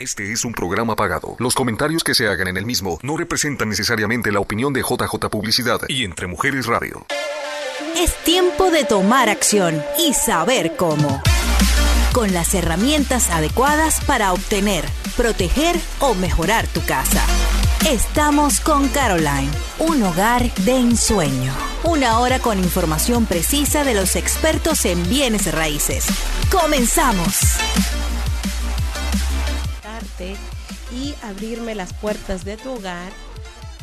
Este es un programa pagado. Los comentarios que se hagan en el mismo no representan necesariamente la opinión de JJ Publicidad y Entre Mujeres Radio. Es tiempo de tomar acción y saber cómo. Con las herramientas adecuadas para obtener, proteger o mejorar tu casa. Estamos con Caroline, un hogar de ensueño. Una hora con información precisa de los expertos en bienes raíces. ¡Comenzamos! Y abrirme las puertas de tu hogar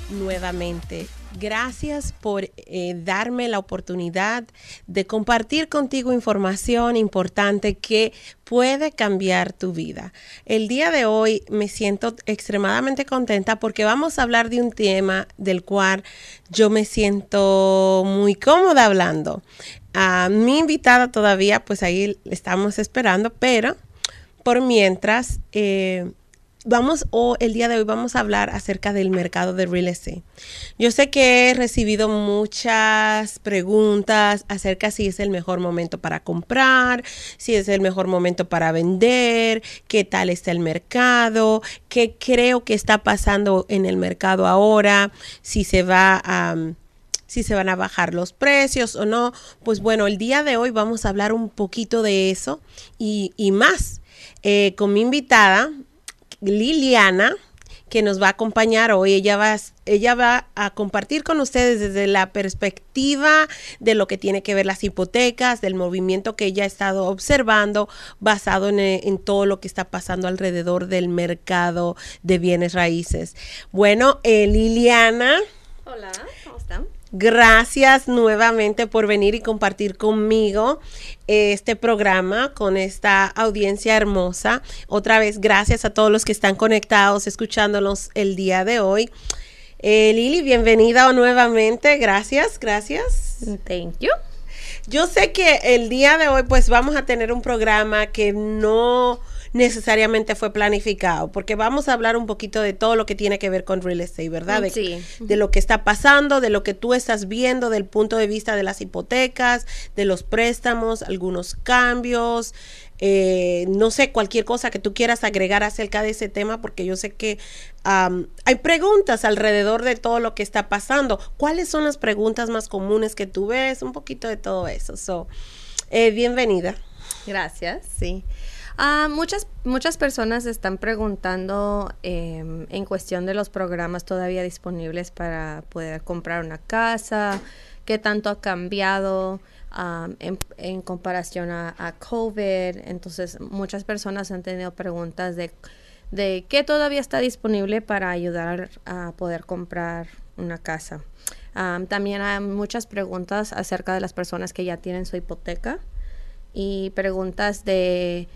nuevamente. Gracias por eh, darme la oportunidad de compartir contigo información importante que puede cambiar tu vida. El día de hoy me siento extremadamente contenta porque vamos a hablar de un tema del cual yo me siento muy cómoda hablando. A mi invitada todavía, pues ahí estamos esperando, pero por mientras... Eh, vamos, o el día de hoy vamos a hablar acerca del mercado de real estate. Yo sé que he recibido muchas preguntas acerca si es el mejor momento para comprar, si es el mejor momento para vender, qué tal está el mercado, qué creo que está pasando en el mercado ahora, si se va a si se van a bajar los precios o no. Pues bueno, el día de hoy vamos a hablar un poquito de eso y, más. Eh, con mi invitada, Liliana, que nos va a acompañar hoy. Ella va, ella va a compartir con ustedes desde la perspectiva de lo que tiene que ver las hipotecas, del movimiento que ella ha estado observando, basado en, en todo lo que está pasando alrededor del mercado de bienes raíces. Bueno, eh, Liliana. Hola. Gracias nuevamente por venir y compartir conmigo este programa con esta audiencia hermosa. Otra vez, gracias a todos los que están conectados, escuchándonos el día de hoy. Eh, Lili, bienvenida nuevamente. Gracias, gracias. Thank you. Yo sé que el día de hoy, pues vamos a tener un programa que no necesariamente fue planificado, porque vamos a hablar un poquito de todo lo que tiene que ver con real estate, ¿verdad? De, sí. de lo que está pasando, de lo que tú estás viendo, del punto de vista de las hipotecas, de los préstamos, algunos cambios. Eh, no sé, cualquier cosa que tú quieras agregar acerca de ese tema, porque yo sé que hay preguntas alrededor de todo lo que está pasando. ¿Cuáles son las preguntas más comunes que tú ves? Un poquito de todo eso. So, eh, bienvenida. Gracias, sí. Ah, muchas, muchas personas están preguntando em, en cuestión de los programas todavía disponibles para poder comprar una casa, qué tanto ha cambiado en, comparación a, COVID. Entonces, muchas personas han tenido preguntas de, de qué todavía está disponible para ayudar a poder comprar una casa. también hay muchas preguntas acerca de las personas que ya tienen su hipoteca y preguntas de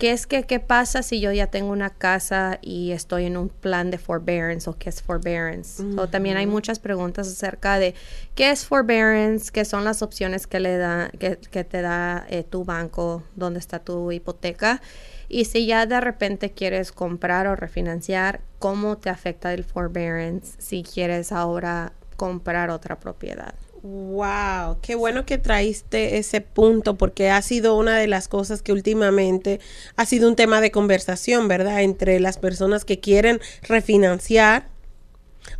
¿Qué es que qué pasa si yo ya tengo una casa y estoy en un plan de forbearance o qué es forbearance? o también hay muchas preguntas acerca de qué es forbearance, qué son las opciones que le da que, te da eh, tu banco, dónde está tu hipoteca y si ya de repente quieres comprar o refinanciar, cómo te afecta el forbearance si quieres ahora comprar otra propiedad. Wow, qué bueno que traíste ese punto porque ha sido una de las cosas que últimamente ha sido un tema de conversación, ¿verdad? Entre las personas que quieren refinanciar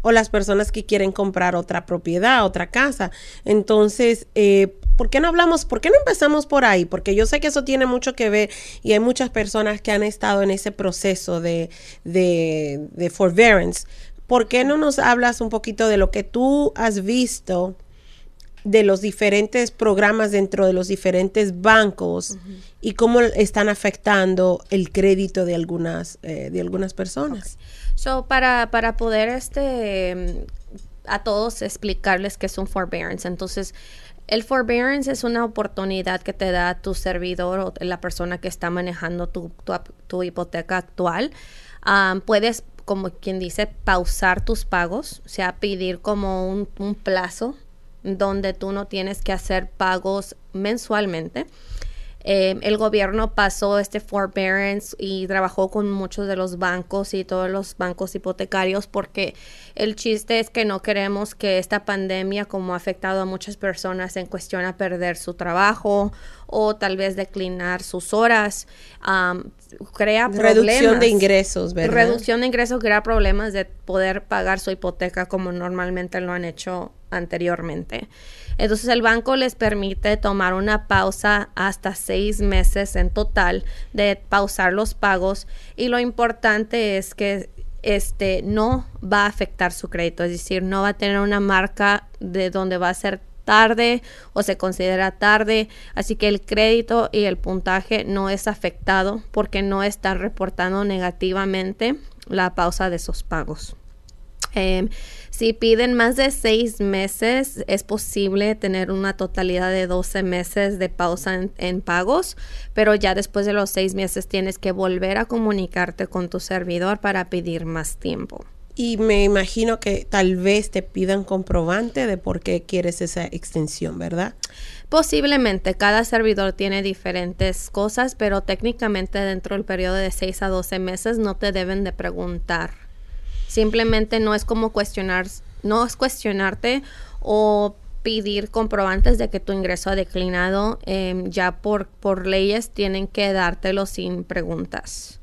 o las personas que quieren comprar otra propiedad, otra casa. Entonces, eh, ¿por qué no hablamos, por qué no empezamos por ahí? Porque yo sé que eso tiene mucho que ver y hay muchas personas que han estado en ese proceso de, de, de forbearance. ¿Por qué no nos hablas un poquito de lo que tú has visto? De los diferentes programas dentro de los diferentes bancos y cómo están afectando el crédito de algunas eh, de algunas personas. So para para poder este a todos explicarles qué es un forbearance, entonces el forbearance es una oportunidad que te da tu servidor o la persona que está manejando tu, tu, hipoteca actual. Um, puedes, como quien dice, pausar tus pagos, o sea, pedir como un, un plazo donde tú no tienes que hacer pagos mensualmente. Eh, el gobierno pasó este forbearance y trabajó con muchos de los bancos y todos los bancos hipotecarios porque el chiste es que no queremos que esta pandemia, como ha afectado a muchas personas en cuestión a perder su trabajo o tal vez declinar sus horas, crea problemas. Reducción de ingresos, ¿verdad? Reducción de ingresos crea problemas de poder pagar su hipoteca como normalmente lo han hecho anteriormente. Entonces el banco les permite tomar una pausa hasta seis meses en total de pausar los pagos y lo importante es que este no va a afectar su crédito, es decir, no va a tener una marca de donde va a ser tarde o se considera tarde, así que el crédito y el puntaje no es afectado porque no están reportando negativamente la pausa de esos pagos. Em, si piden más de seis meses, es posible tener una totalidad de 12 meses de pausa en, pagos, pero ya después de los seis meses tienes que volver a comunicarte con tu servidor para pedir más tiempo. Y me imagino que tal vez te pidan comprobante de por qué quieres esa extensión, ¿verdad? Posiblemente, cada servidor tiene diferentes cosas, pero técnicamente dentro del periodo de 6 a 12 meses no te deben de preguntar Simplemente no es como cuestionar, no es cuestionarte o pedir comprobantes de que tu ingreso ha declinado. Em, ya por, por leyes tienen que dártelo sin preguntas.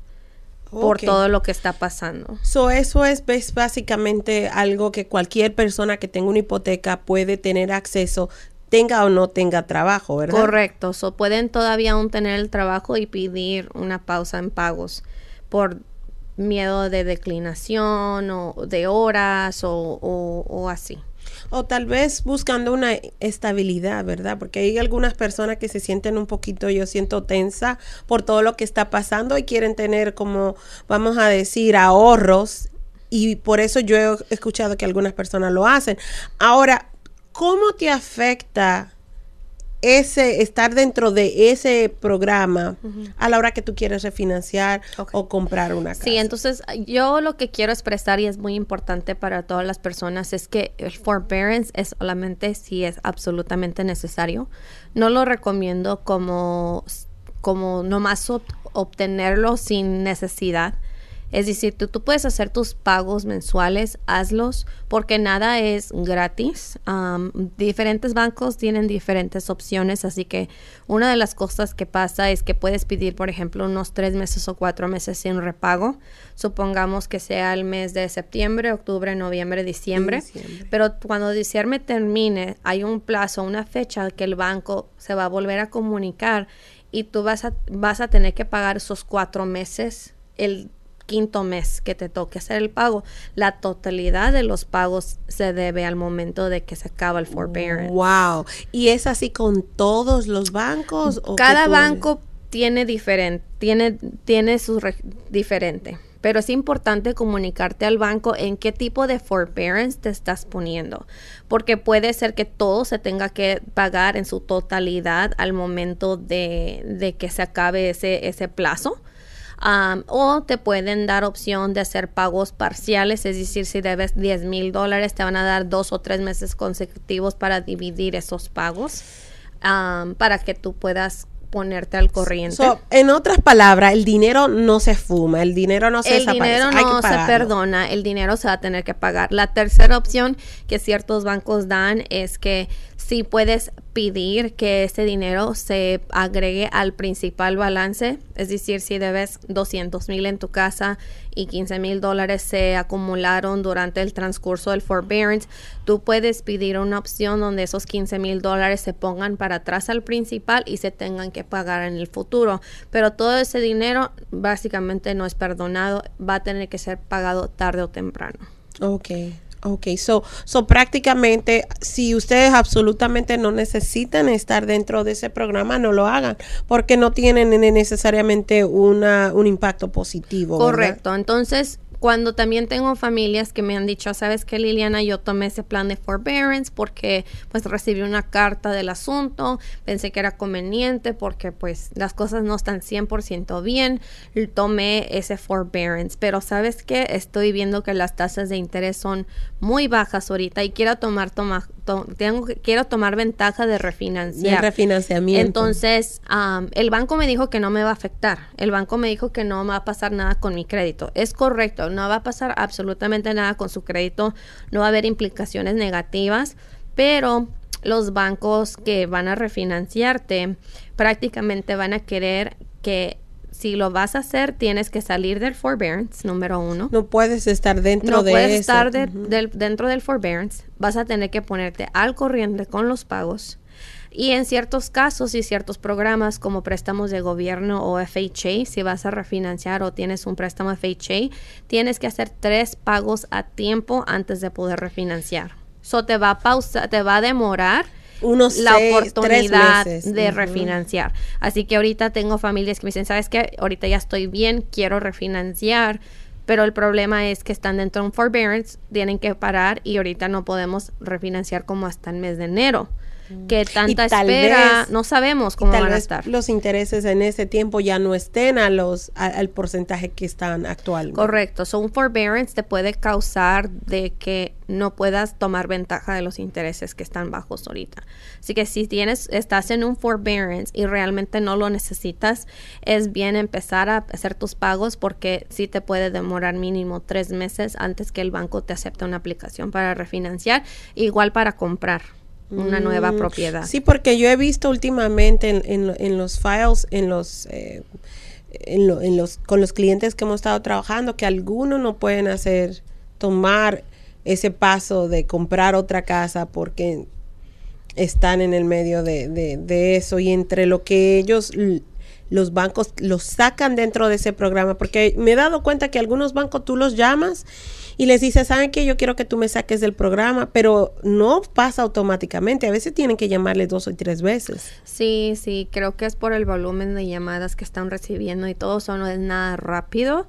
por todo lo que está pasando. So, eso es, básicamente algo que cualquier persona que tenga una hipoteca puede tener acceso, tenga o no tenga trabajo, ¿verdad? Correcto. So, pueden todavía aún tener el trabajo y pedir una pausa en pagos por miedo de declinación o de horas o, así. O tal vez buscando una estabilidad, ¿verdad? Porque hay algunas personas que se sienten un poquito, yo siento tensa por todo lo que está pasando y quieren tener como, vamos a decir, ahorros. Y por eso yo he escuchado que algunas personas lo hacen. Ahora, ¿cómo te afecta ese estar dentro de ese programa a la hora que tú quieres refinanciar o comprar una casa. Sí, entonces yo lo que quiero expresar y es muy importante para todas las personas es que el forbearance es solamente si es absolutamente necesario. No lo recomiendo como como nomás obtenerlo sin necesidad. Es decir, tú, tú, puedes hacer tus pagos mensuales, hazlos, porque nada es gratis. diferentes bancos tienen diferentes opciones, así que una de las cosas que pasa es que puedes pedir, por ejemplo, unos tres meses o cuatro meses sin repago. Supongamos que sea el mes de septiembre, octubre, noviembre, diciembre. diciembre. Pero cuando diciembre termine, hay un plazo, una fecha que el banco se va a volver a comunicar y tú vas a, vas a tener que pagar esos cuatro meses el quinto mes que te toque hacer el pago, la totalidad de los pagos se debe al momento de que se acaba el forbearance. Wow. ¿Y es así con todos los bancos? Cada banco tiene diferente, tiene, tiene su diferente. Pero es importante comunicarte al banco en qué tipo de forbearance te estás poniendo, porque puede ser que todo se tenga que pagar en su totalidad al momento de, de que se acabe ese, ese plazo o te pueden dar opción de hacer pagos parciales, es decir, si debes 10 mil dólares, te van a dar dos o tres meses consecutivos para dividir esos pagos para que tú puedas ponerte al corriente. en otras palabras, el dinero no se fuma, el dinero no se El dinero no se perdona, el dinero se va a tener que pagar. La tercera opción que ciertos bancos dan es que si puedes pedir que ese dinero se agregue al principal balance, es decir, si debes 200 mil en tu casa y 15 mil dólares se acumularon durante el transcurso del forbearance, tú puedes pedir una opción donde esos 15 mil dólares se pongan para atrás al principal y se tengan que pagar en el futuro. Pero todo ese dinero básicamente no es perdonado, va a tener que ser pagado tarde o temprano. Ok. Ok, so, so prácticamente si ustedes absolutamente no necesitan estar dentro de ese programa, no lo hagan, porque no tienen necesariamente una, un impacto positivo. Correcto, entonces cuando también tengo familias que me han dicho, sabes que Liliana, yo tomé ese plan de forbearance porque pues recibí una carta del asunto, pensé que era conveniente porque pues las cosas no están 100% bien, tomé ese forbearance, pero sabes que estoy viendo que las tasas de interés son muy bajas ahorita y quiero tomar, toma, tengo, quiero tomar ventaja de refinanciar. De refinanciamiento. Entonces, el banco me dijo que no me va a afectar, el banco me dijo que no va a pasar nada con mi crédito. Es correcto, no va a pasar absolutamente nada con su crédito, no va a haber implicaciones negativas, pero los bancos que van a refinanciarte prácticamente van a querer que si lo vas a hacer, tienes que salir del forbearance, número uno. No puedes estar dentro de No puedes estar dentro del forbearance. Vas a tener que ponerte al corriente con los pagos. Y en ciertos casos y ciertos programas como préstamos de gobierno o FHA, si vas a refinanciar o tienes un préstamo FHA, tienes que hacer tres pagos a tiempo antes de poder refinanciar. Eso te va a pausa, te va a demorar unos la oportunidad de refinanciar. Así que ahorita tengo familias que me dicen, ¿sabes qué? Ahorita ya estoy bien, quiero refinanciar, pero el problema es que están dentro de un forbearance, tienen que parar y ahorita no podemos refinanciar como hasta el mes de enero que tanta espera, no sabemos cómo van a estar. Los intereses en ese tiempo ya no estén a los al porcentaje que están actualmente. Correcto, so un forbearance te puede causar de que no puedas tomar ventaja de los intereses que están bajos ahorita. Así que si tienes estás en un forbearance y realmente no lo necesitas, es bien empezar a hacer tus pagos porque sí te puede demorar mínimo tres meses antes que el banco te acepte una aplicación para refinanciar, igual para comprar una nueva mm, propiedad. Sí, porque yo he visto últimamente en, en, los files, en los, eh, en, los, con los clientes que hemos estado trabajando, que algunos no pueden hacer, tomar ese paso de comprar otra casa porque están en el medio de, de, de eso y entre lo que ellos los bancos los sacan dentro de ese programa, porque me he dado cuenta que algunos bancos tú los llamas y les dices, ¿saben qué? Yo quiero que tú me saques del programa, pero no pasa automáticamente. A veces tienen que llamarle dos o tres veces. Sí, sí, creo que es por el volumen de llamadas que están recibiendo y todo eso no es nada rápido.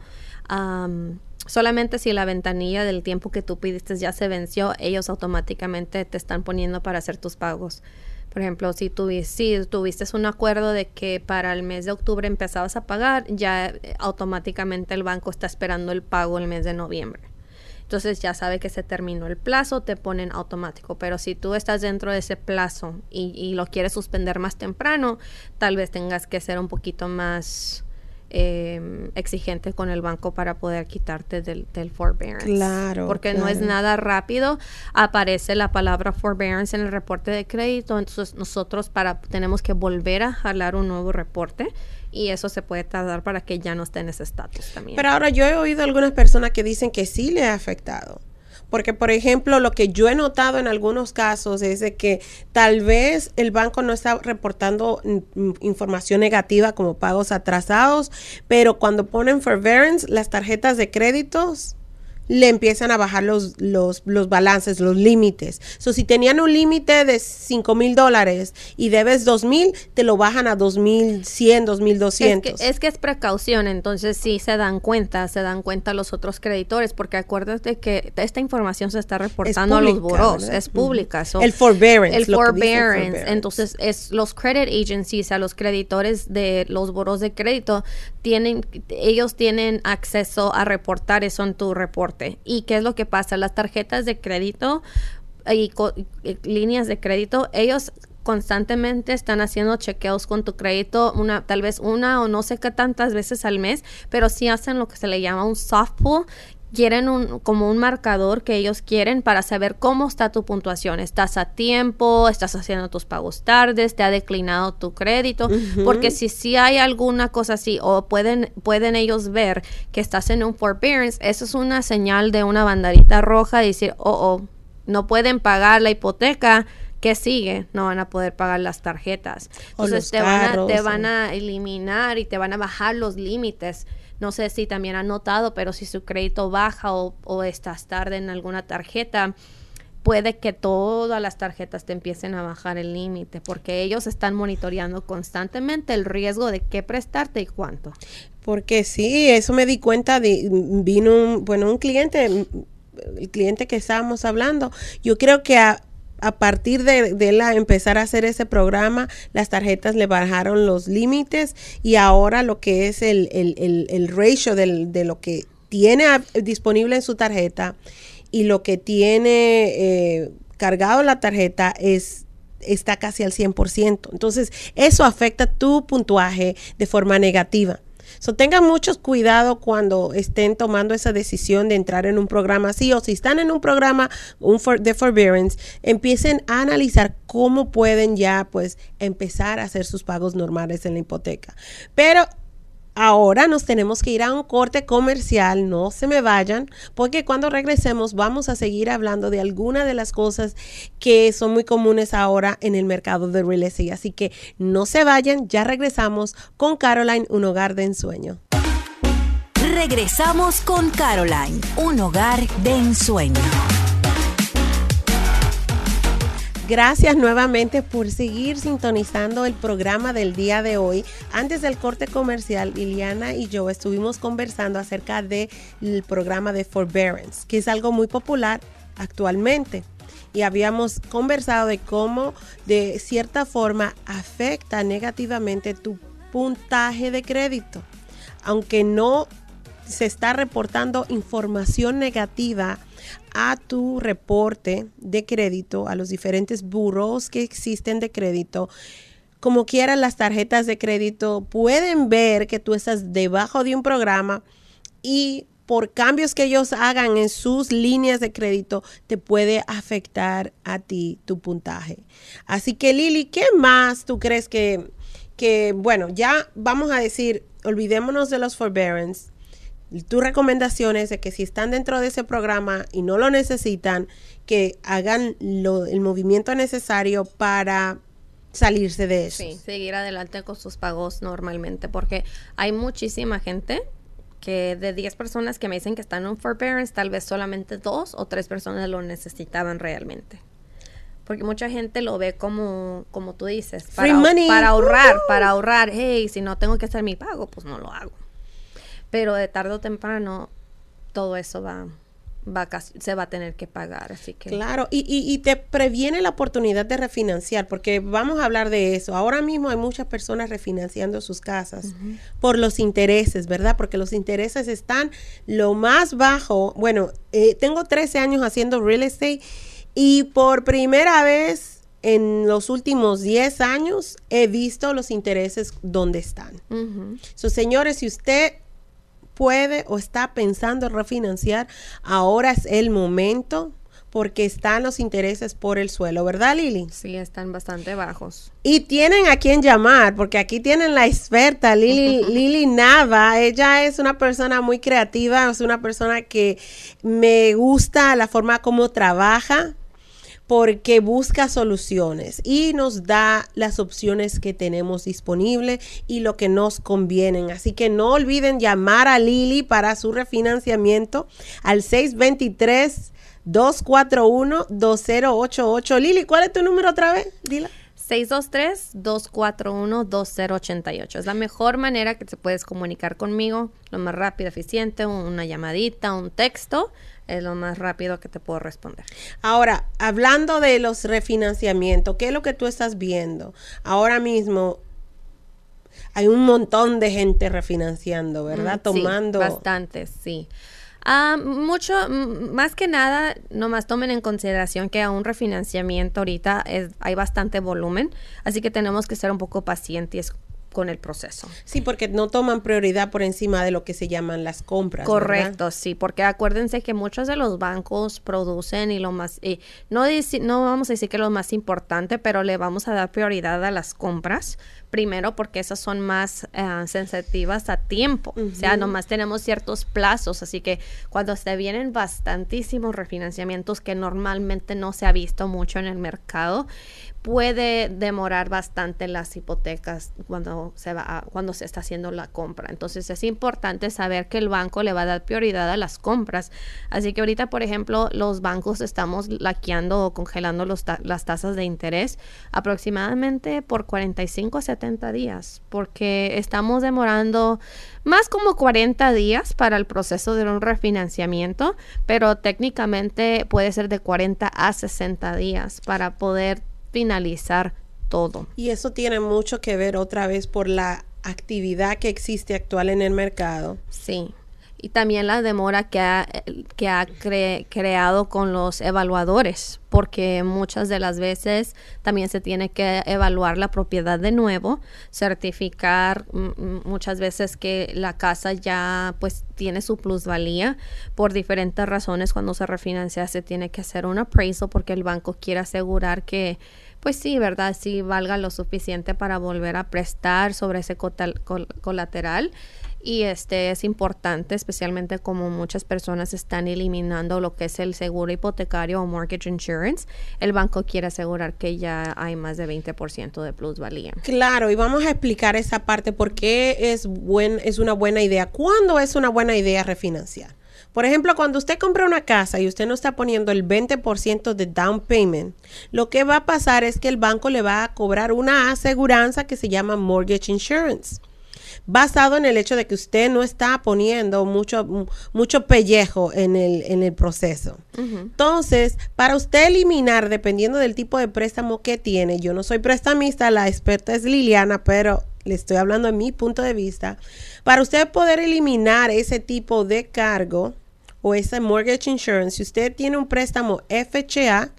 solamente si la ventanilla del tiempo que tú pidiste ya se venció, ellos automáticamente te están poniendo para hacer tus pagos. Por ejemplo, si, si tuviste un acuerdo de que para el mes de octubre empezabas a pagar, ya eh, automáticamente el banco está esperando el pago el mes de noviembre. Entonces ya sabe que se terminó el plazo, te ponen automático. Pero si tú estás dentro de ese plazo y, lo quieres suspender más temprano, tal vez tengas que ser un poquito más em, exigente con el banco para poder quitarte del, forbearance. Claro. Porque no es nada rápido. Aparece la palabra forbearance en el reporte de crédito. Entonces nosotros para tenemos que volver a jalar un nuevo reporte y eso se puede tardar para que ya no esté en ese estatus también. Pero ahora yo he oído algunas personas que dicen que sí le ha afectado. Porque, por ejemplo, lo que yo he notado en algunos casos es de que tal vez el banco no está reportando información negativa como pagos atrasados, pero cuando ponen forbearance, las tarjetas de créditos le empiezan a bajar los, los, los balances, los límites. So, si tenían un límite de 5 mil dólares y debes 2 mil, te lo bajan a 2.100, 2.200. Es que, es que es precaución, entonces sí se dan cuenta, se dan cuenta los otros creditores, porque acuérdate que esta información se está reportando a los buros, es pública. el forbearance. El forbearance. Entonces, es los credit agencies, a los creditores de los buros de crédito, tienen, ellos tienen acceso a reportar eso en tu reporte ¿Y qué es lo que pasa? Las tarjetas de crédito y, líneas de crédito, ellos constantemente están haciendo chequeos con tu crédito, una, tal vez una o no sé qué tantas veces al mes, pero sí hacen lo que se le llama un soft pull, quieren un, como un marcador que ellos quieren para saber cómo está tu puntuación. ¿Estás a tiempo? ¿Estás haciendo tus pagos tardes? ¿Te ha declinado tu crédito? Porque si sí hay alguna cosa así o pueden, pueden ellos ver que estás en un forbearance, eso es una señal de una banderita roja de decir, oh, oh, no pueden pagar la hipoteca. ¿Qué sigue? No van a poder pagar las tarjetas. Entonces te, van a, te van a eliminar y te van a bajar los límites no sé si también han notado, pero si su crédito baja o, estás tarde en alguna tarjeta, puede que todas las tarjetas te empiecen a bajar el límite, porque ellos están monitoreando constantemente el riesgo de qué prestarte y cuánto. Porque sí, eso me di cuenta, de, vino un, bueno, un cliente, el cliente que estábamos hablando, yo creo que a, a partir de, la, empezar a hacer ese programa, las tarjetas le bajaron los límites y ahora lo que es el, el, el, ratio de lo que tiene disponible en su tarjeta y lo que tiene eh, cargado la tarjeta es está casi al 100%. Entonces, eso afecta tu puntuaje de forma negativa. So, tengan mucho cuidado cuando estén tomando esa decisión de entrar en un programa así o si están en un programa de forbearance, empiecen a analizar cómo pueden ya pues empezar a hacer sus pagos normales en la hipoteca. Pero Ahora nos tenemos que ir a un corte comercial, no se me vayan, porque cuando regresemos vamos a seguir hablando de algunas de las cosas que son muy comunes ahora en el mercado de real estate. Así que no se vayan, ya regresamos con Caroline, un hogar de ensueño. Regresamos con Caroline, un hogar de ensueño. Gracias nuevamente por seguir sintonizando el programa del día de hoy. Antes del corte comercial, Liliana y yo estuvimos conversando acerca del programa de forbearance, que es algo muy popular actualmente. Y habíamos conversado de cómo de cierta forma afecta negativamente tu puntaje de crédito. Aunque no se está reportando información negativa a tu reporte de crédito, a los diferentes burros que existen de crédito, como quiera las tarjetas de crédito pueden ver que tú estás debajo de un programa y por cambios que ellos hagan en sus líneas de crédito, te puede afectar a ti tu puntaje. Así que Lili, ¿qué más tú crees que, que bueno, ya vamos a decir, olvidémonos de los forbearance, tu recomendación es de que si están dentro de ese programa y no lo necesitan, que hagan el movimiento necesario para salirse de eso. Sí, seguir adelante con sus pagos normalmente, porque hay muchísima gente que de 10 personas que me dicen que están en un forbearance, tal vez solamente dos o tres personas lo necesitaban realmente. Porque mucha gente lo ve como, como tú dices, para, para ahorrar, para ahorrar. Hey, si no tengo que hacer mi pago, pues no lo hago pero de tarde o temprano todo eso va, va se va a tener que pagar, así que... Claro, y, y, te previene la oportunidad de refinanciar, porque vamos a hablar de eso. Ahora mismo hay muchas personas refinanciando sus casas por los intereses, ¿verdad? Porque los intereses están lo más bajo. Bueno, eh, tengo 13 años haciendo real estate y por primera vez en los últimos 10 años he visto los intereses donde están. So, señores, si usted puede o está pensando en refinanciar, ahora es el momento porque están los intereses por el suelo, ¿verdad, Lili? Sí, están bastante bajos. Y tienen a quien llamar, porque aquí tienen la experta, Lili, Lili Nava. Ella es una persona muy creativa, es una persona que me gusta la forma como trabaja porque busca soluciones y nos da las opciones que tenemos disponibles y lo que nos convienen. Así que no olviden llamar a Lili para su refinanciamiento al 623 241 2088. Lili, ¿cuál es tu número otra vez? Dila. 623-241-2088. Es la mejor manera que te puedes comunicar conmigo, lo más rápido, eficiente, una llamadita, un texto es lo más rápido que te puedo responder. Ahora, hablando de los refinanciamientos, ¿qué es lo que tú estás viendo? Ahora mismo hay un montón de gente refinanciando, ¿verdad? Mm, Tomando. Sí, bastante, sí. Ah, mucho, más que nada, nomás tomen en consideración que a un refinanciamiento ahorita es, hay bastante volumen, así que tenemos que ser un poco pacientes con el proceso. Sí, porque no toman prioridad por encima de lo que se llaman las compras. Correcto, sí, porque acuérdense que muchos de los bancos producen y lo más, y no, no vamos a decir que lo más importante, pero le vamos a dar prioridad a las compras Primero porque esas son más eh, sensitivas a tiempo, o sea, nomás tenemos ciertos plazos, así que cuando se vienen bastantísimos refinanciamientos que normalmente no se ha visto mucho en el mercado, puede demorar bastante las hipotecas cuando se va cuando se está haciendo la compra. Entonces es importante saber que el banco le va a dar prioridad a las compras. Así que ahorita, por ejemplo, los bancos estamos laqueando o congelando las tasas de interés aproximadamente por 45 a 70 días, porque estamos demorando más como 40 días para el proceso de un refinanciamiento, pero técnicamente puede ser de 40 a 60 días para poder finalizar todo. Y eso tiene mucho que ver otra vez por la actividad que existe actual en el mercado. Sí y también la demora que ha, que ha creado con los evaluadores, porque muchas de las veces también se tiene que evaluar la propiedad de nuevo, certificar muchas veces que la casa ya pues tiene su plusvalía por diferentes razones cuando se refinancia se tiene que hacer un appraisal porque el banco quiere asegurar que pues sí, ¿verdad? Sí valga lo suficiente para volver a prestar sobre ese colateral y este es importante, especialmente como muchas personas están eliminando lo que es el seguro hipotecario o mortgage insurance. El banco quiere asegurar que ya hay más de 20% de plusvalía. Claro, y vamos a explicar esa parte por qué es, buen, es una buena idea. ¿Cuándo es una buena idea refinanciar? Por ejemplo, cuando usted compra una casa y usted no está poniendo el 20% de down payment, lo que va a pasar es que el banco le va a cobrar una aseguranza que se llama mortgage insurance basado en el hecho de que usted no está poniendo mucho, mucho pellejo en el, en el proceso. Entonces, para usted eliminar, dependiendo del tipo de préstamo que tiene, yo no soy prestamista, la experta es Liliana, pero le estoy hablando de mi punto de vista, para usted poder eliminar ese tipo de cargo o ese mortgage insurance, si usted tiene un préstamo FHA,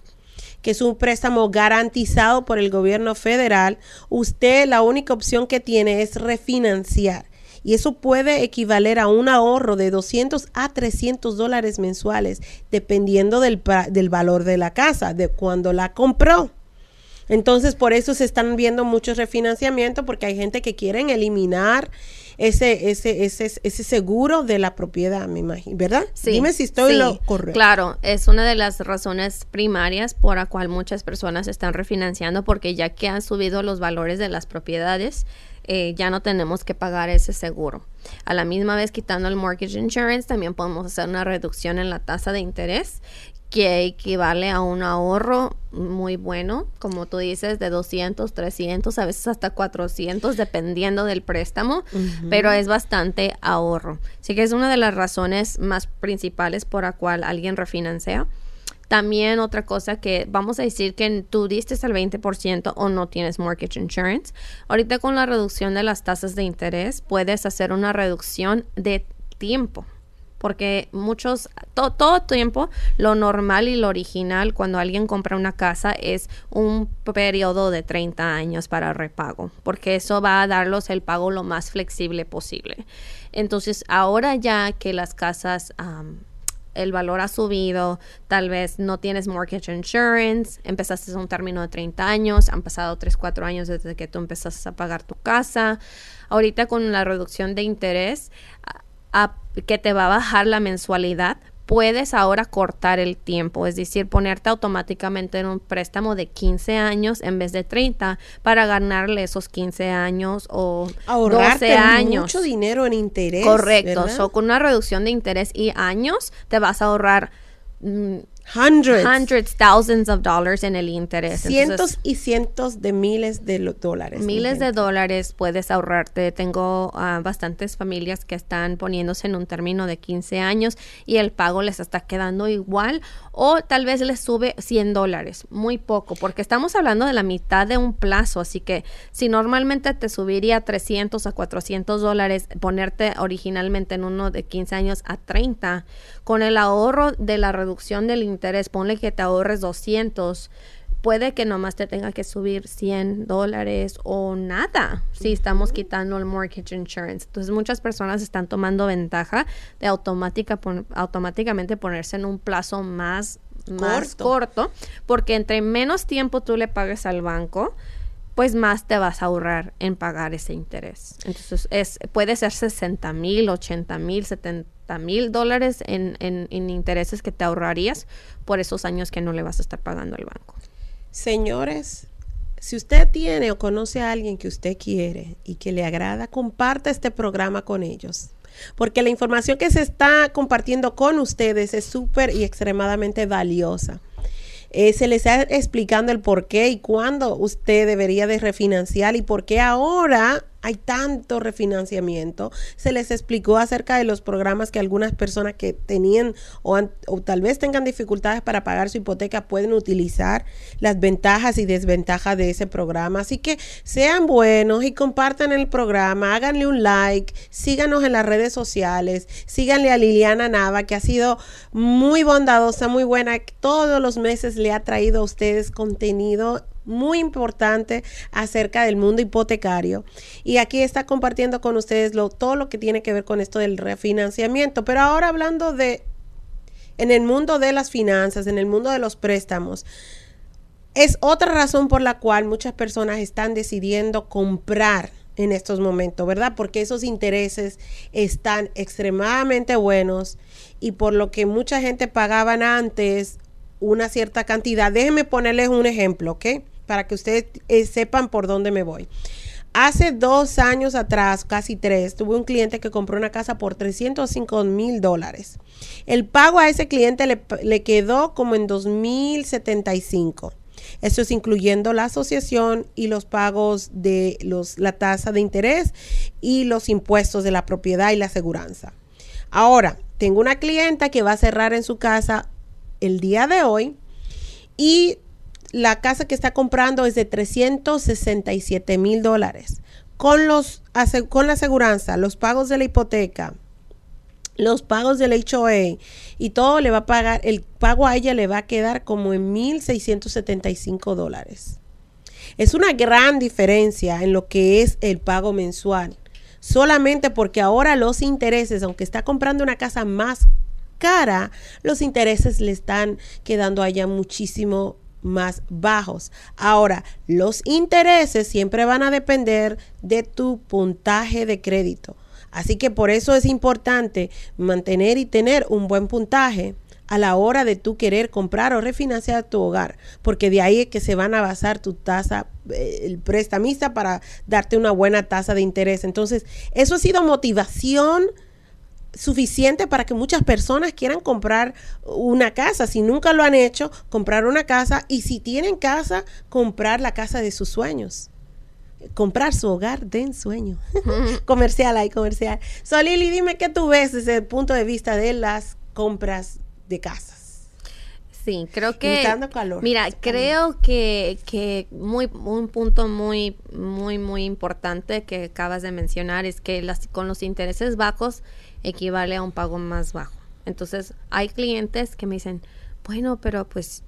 que es un préstamo garantizado por el gobierno federal, usted la única opción que tiene es refinanciar. Y eso puede equivaler a un ahorro de 200 a 300 dólares mensuales, dependiendo del, del valor de la casa, de cuando la compró. Entonces, por eso se están viendo muchos refinanciamientos, porque hay gente que quieren eliminar ese, ese, ese, ese seguro de la propiedad, me imagino, ¿verdad? Sí, Dime si estoy lo correcto. Claro, es una de las razones primarias por la cual muchas personas están refinanciando, porque ya que han subido los valores de las propiedades, eh, ya no tenemos que pagar ese seguro. A la misma vez, quitando el mortgage insurance, también podemos hacer una reducción en la tasa de interés que equivale a un ahorro muy bueno, como tú dices, de 200, 300, a veces hasta 400, dependiendo del préstamo, pero es bastante ahorro. Así que es una de las razones más principales por la cual alguien refinancia. También otra cosa que vamos a decir que tú diste el 20% o no tienes mortgage insurance. Ahorita con la reducción de las tasas de interés puedes hacer una reducción de tiempo porque muchos, todo tiempo, lo normal y lo original cuando alguien compra una casa es un periodo de 30 años para repago, porque eso va a darlos el pago lo más flexible posible. Entonces, ahora ya que las casas... el valor ha subido, tal vez no tienes mortgage insurance, empezaste un término de 30 años, han pasado 3, 4 años desde que tú empezaste a pagar tu casa. Ahorita con la reducción de interés, que te va a bajar la mensualidad, puedes ahora cortar el tiempo, es decir, ponerte automáticamente en un préstamo de 15 años en vez de 30 para ganarle esos 15 años o Ahorrarte 12 años. mucho dinero en interés. Correcto, con una reducción de interés y años te vas a ahorrar mm, Hundreds. Hundreds, thousands of dollars en el interés. Cientos y cientos de miles de dólares. Miles de dólares puedes ahorrarte. Tengo uh, bastantes familias que están poniéndose en un término de 15 años y el pago les está quedando igual o tal vez les sube 100 dólares, muy poco, porque estamos hablando de la mitad de un plazo, así que si normalmente te subiría 300 a 400 dólares, ponerte originalmente en uno de 15 años a 30, con el ahorro de la reducción del interés, ponle que te ahorres 200 puede que nomás te tenga que subir 100 dólares o nada si estamos quitando el mortgage insurance. Entonces muchas personas están tomando ventaja de automática, automáticamente ponerse en un plazo más, más corto. porque entre menos tiempo tú le pagues al banco, pues más te vas a ahorrar en pagar ese interés. Entonces es, puede ser 60 mil, 80 mil, 70 mil dólares en, en, en intereses que te ahorrarías por esos años que no le vas a estar pagando al banco. Señores, si usted tiene o conoce a alguien que usted quiere y que le agrada, comparta este programa con ellos. Porque la información que se está compartiendo con ustedes es súper y extremadamente valiosa. Eh, se les está explicando el por qué y cuándo usted debería de refinanciar y por qué ahora hay tanto refinanciamiento. Se les explicó acerca de los programas que algunas personas que tenían o, o, tal vez tengan dificultades para pagar su hipoteca pueden utilizar las ventajas y desventajas de ese programa. Así que sean buenos y compartan el programa, háganle un like, síganos en las redes sociales, síganle a Liliana Nava que ha sido muy bondadosa, muy buena, todos los meses le ha traído a ustedes contenido muy importante acerca del mundo hipotecario. Y aquí está compartiendo con ustedes todo lo que tiene que ver con esto del refinanciamiento. Pero ahora hablando de, en el mundo de las finanzas, en el mundo de los préstamos, es otra razón por la cual muchas personas están decidiendo comprar en estos momentos, ¿verdad? Porque esos intereses están extremadamente buenos y por lo que mucha gente pagaban antes una cierta cantidad. Déjenme ponerles un ejemplo, ¿ok? Para que ustedes eh, sepan por dónde me voy. Hace dos años atrás, casi tres, tuve un cliente que compró una casa por 305 mil dólares. El pago a ese cliente le, le quedó como en 2.075. Eso es incluyendo la asociación y los pagos de los, la tasa de interés y los impuestos de la propiedad y la aseguranza. Ahora, tengo una clienta que va a cerrar en su casa el día de hoy y la casa que está comprando es de 367 mil dólares. Con, los, con la aseguranza, los pagos de la hipoteca, los pagos del HOA y todo le va a pagar, el pago a ella le va a quedar como en 1.675 dólares. Es una gran diferencia en lo que es el pago mensual. Solamente porque ahora los intereses, aunque está comprando una casa más cara, los intereses le están quedando allá muchísimo más bajos. Ahora, los intereses siempre van a depender de tu puntaje de crédito. Así que por eso es importante mantener y tener un buen puntaje a la hora de tú querer comprar o refinanciar tu hogar, porque de ahí es que se van a basar tu tasa, eh, el prestamista para darte una buena tasa de interés. Entonces, eso ha sido motivación suficiente para que muchas personas quieran comprar una casa. Si nunca lo han hecho, comprar una casa y si tienen casa, comprar la casa de sus sueños. Comprar su hogar de ensueño. comercial ahí, comercial. Solili, dime qué tú ves desde el punto de vista de las compras de casas. Sí, creo que. Calor. Mira, creo que, que muy, un punto muy, muy, muy importante que acabas de mencionar es que las, con los intereses bajos equivale a un pago más bajo. Entonces, hay clientes que me dicen, bueno, pero pues,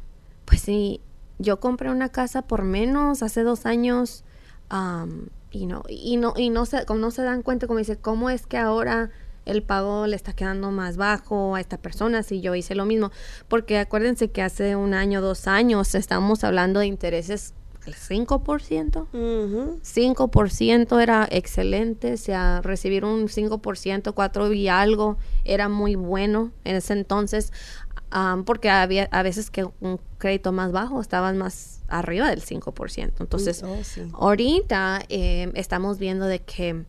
pues si yo compré una casa por menos hace dos años y no, y no, y no se, como no se dan cuenta, como dice, ¿cómo es que ahora el pago le está quedando más bajo a esta persona si yo hice lo mismo? Porque acuérdense que hace un año, dos años, estamos hablando de intereses el 5%. 5% era excelente, o sea, recibir un 5%, 4 y algo era muy bueno en ese entonces, porque había a veces que un crédito más bajo estaban más arriba del 5%. Entonces, oh, ahorita eh, estamos viendo de que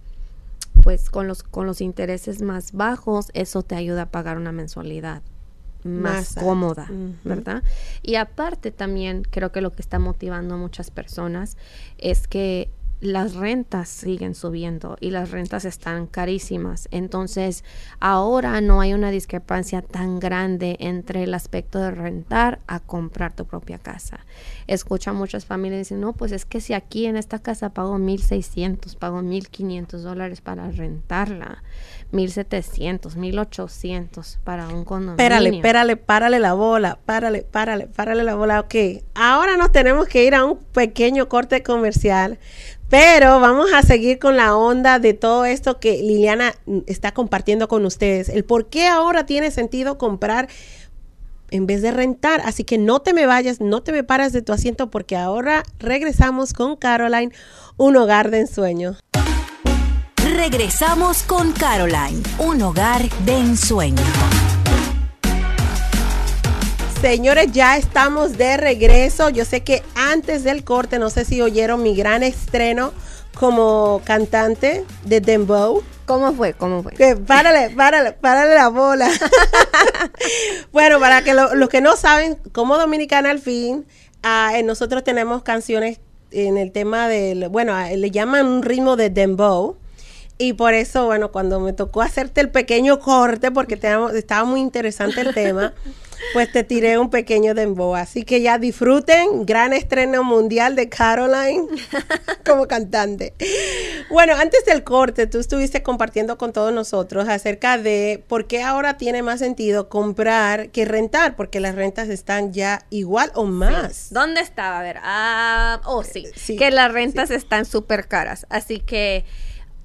pues con los con los intereses más bajos eso te ayuda a pagar una mensualidad más, cómoda, ¿verdad? Y aparte también creo que lo que está motivando a muchas personas es que las rentas siguen subiendo y las rentas están carísimas. Entonces, ahora no hay una discrepancia tan grande entre el aspecto de rentar a comprar tu propia casa. Escucho a muchas familias dicen, no, pues es que si aquí en esta casa pago 1.600, pago 1.500 dólares para rentarla, 1.700, 1.800 para un condominio. Espérale, espérale, párale la bola, párale, párale, párale la bola. Ok, ahora nos tenemos que ir a un pequeño corte comercial pero vamos a seguir con la onda de todo esto que Liliana está compartiendo con ustedes. El por qué ahora tiene sentido comprar en vez de rentar. Así que no te me vayas, no te me pares de tu asiento porque ahora regresamos con Caroline, un hogar de ensueño. Regresamos con Caroline, un hogar de ensueño. Señores, ya estamos de regreso. Yo sé que antes del corte, no sé si oyeron mi gran estreno como cantante de Dembow. ¿Cómo fue? ¿Cómo fue? Que párale, párale, párale la bola. bueno, para que los que no saben, como Dominicana al fin, ah, nosotros tenemos canciones en el tema del, bueno, le llaman un ritmo de dembow. Y por eso, bueno, cuando me tocó hacerte el pequeño corte, porque estaba muy interesante el tema, pues te tiré un pequeño dembow. Así que ya disfruten, gran estreno mundial de Caroline como cantante. Bueno, antes del corte, tú estuviste compartiendo con todos nosotros acerca de por qué ahora tiene más sentido comprar que rentar, porque las rentas están ya igual o más. ¿Dónde estaba? A ver, ah, oh sí, que las rentas están súper caras. Así que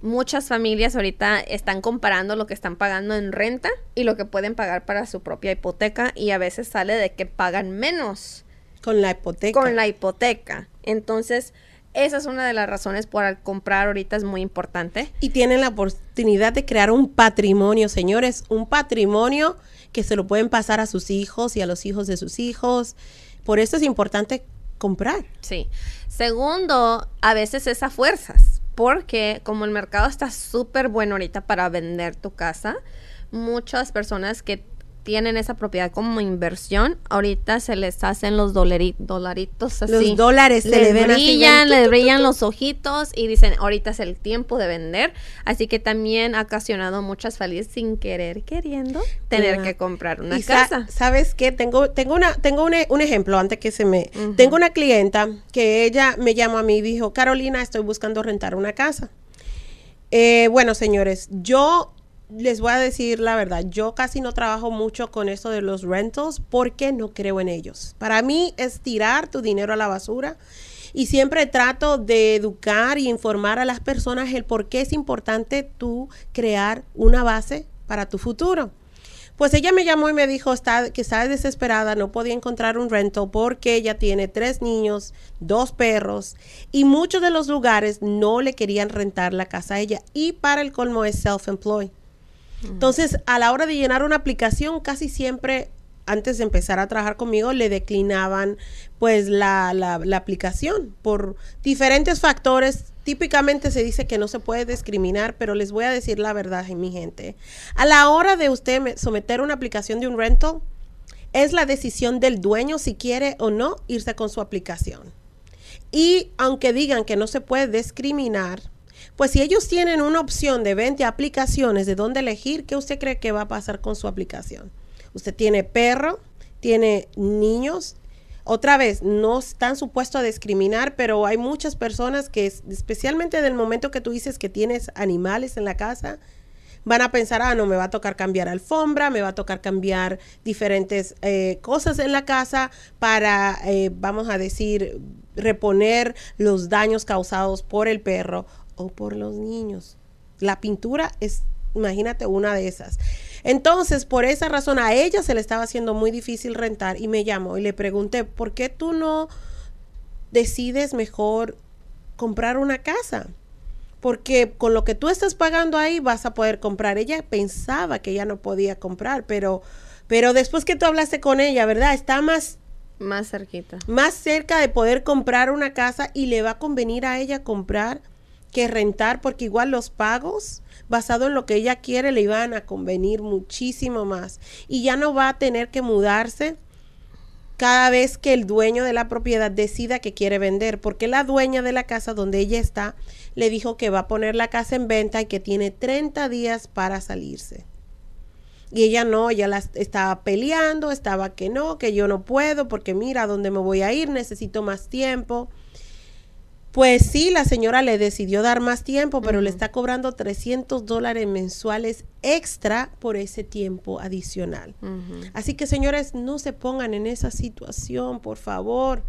muchas familias ahorita están comparando lo que están pagando en renta y lo que pueden pagar para su propia hipoteca y a veces sale de que pagan menos. Con la hipoteca. Con la hipoteca. Entonces, esa es una de las razones por comprar ahorita es muy importante. Y tienen la oportunidad de crear un patrimonio, señores, un patrimonio que se lo pueden pasar a sus hijos y a los hijos de sus hijos. Por eso es importante comprar. Sí. Segundo, a veces es a fuerzas porque como el mercado está súper bueno ahorita para vender tu casa, muchas personas que tienen esa propiedad como inversión, ahorita se les hacen los dolaritos así. Los dólares se le ven brillan, le brillan los ojitos y dicen, ahorita es el tiempo de vender. Así que también ha ocasionado muchas familias sin querer, queriendo, tener que comprar una casa. ¿Sabes qué? Tengo, tengo, una, tengo un, un ejemplo antes que se me... Tengo una clienta que ella me llamó a mí y dijo, Carolina, estoy buscando rentar una casa. Eh, bueno, señores, yo les voy a decir la verdad, yo casi no trabajo mucho con esto de los rentals porque no creo en ellos. Para mí es tirar tu dinero a la basura y siempre trato de educar y informar a las personas el por qué es importante tú crear una base para tu futuro. Pues ella me llamó y me dijo está, que está desesperada, no podía encontrar un rental porque ella tiene tres niños, dos perros y muchos de los lugares no le querían rentar la casa a ella y para el colmo es self-employed. Entonces, a la hora de llenar una aplicación, casi siempre antes de empezar a trabajar conmigo le declinaban pues la, la, la, aplicación por diferentes factores. Típicamente se dice que no se puede discriminar, pero les voy a decir la verdad, mi gente. A la hora de usted someter una aplicación de un rental, es la decisión del dueño si quiere o no irse con su aplicación. Y aunque digan que no se puede discriminar, pues si ellos tienen una opción de 20 aplicaciones de dónde elegir, ¿qué usted cree que va a pasar con su aplicación? Usted tiene perro, tiene niños. Otra vez, no están supuestos a discriminar, pero hay muchas personas que, especialmente del momento que tú dices que tienes animales en la casa, van a pensar, ah, no, me va a tocar cambiar alfombra, me va a tocar cambiar diferentes eh, cosas en la casa para, eh, vamos a decir, reponer los daños causados por el perro o por los niños. La pintura es, imagínate, una de esas. Entonces, por esa razón, a ella se le estaba haciendo muy difícil rentar y me llamó y le pregunté, ¿por qué tú no decides mejor comprar una casa? Porque con lo que tú estás pagando ahí vas a poder comprar. Ella pensaba que ella no podía comprar, pero, pero después que tú hablaste con ella, ¿verdad? Está más más cerquita. Más cerca de poder comprar una casa y le va a convenir a ella comprar que rentar porque igual los pagos basado en lo que ella quiere le iban a convenir muchísimo más y ya no va a tener que mudarse cada vez que el dueño de la propiedad decida que quiere vender, porque la dueña de la casa donde ella está le dijo que va a poner la casa en venta y que tiene 30 días para salirse. Y ella no, ella la estaba peleando, estaba que no, que yo no puedo, porque mira, ¿a dónde me voy a ir? Necesito más tiempo. Pues sí, la señora le decidió dar más tiempo, pero le está cobrando 300 dólares mensuales extra por ese tiempo adicional. Así que señores, no se pongan en esa situación, por favor.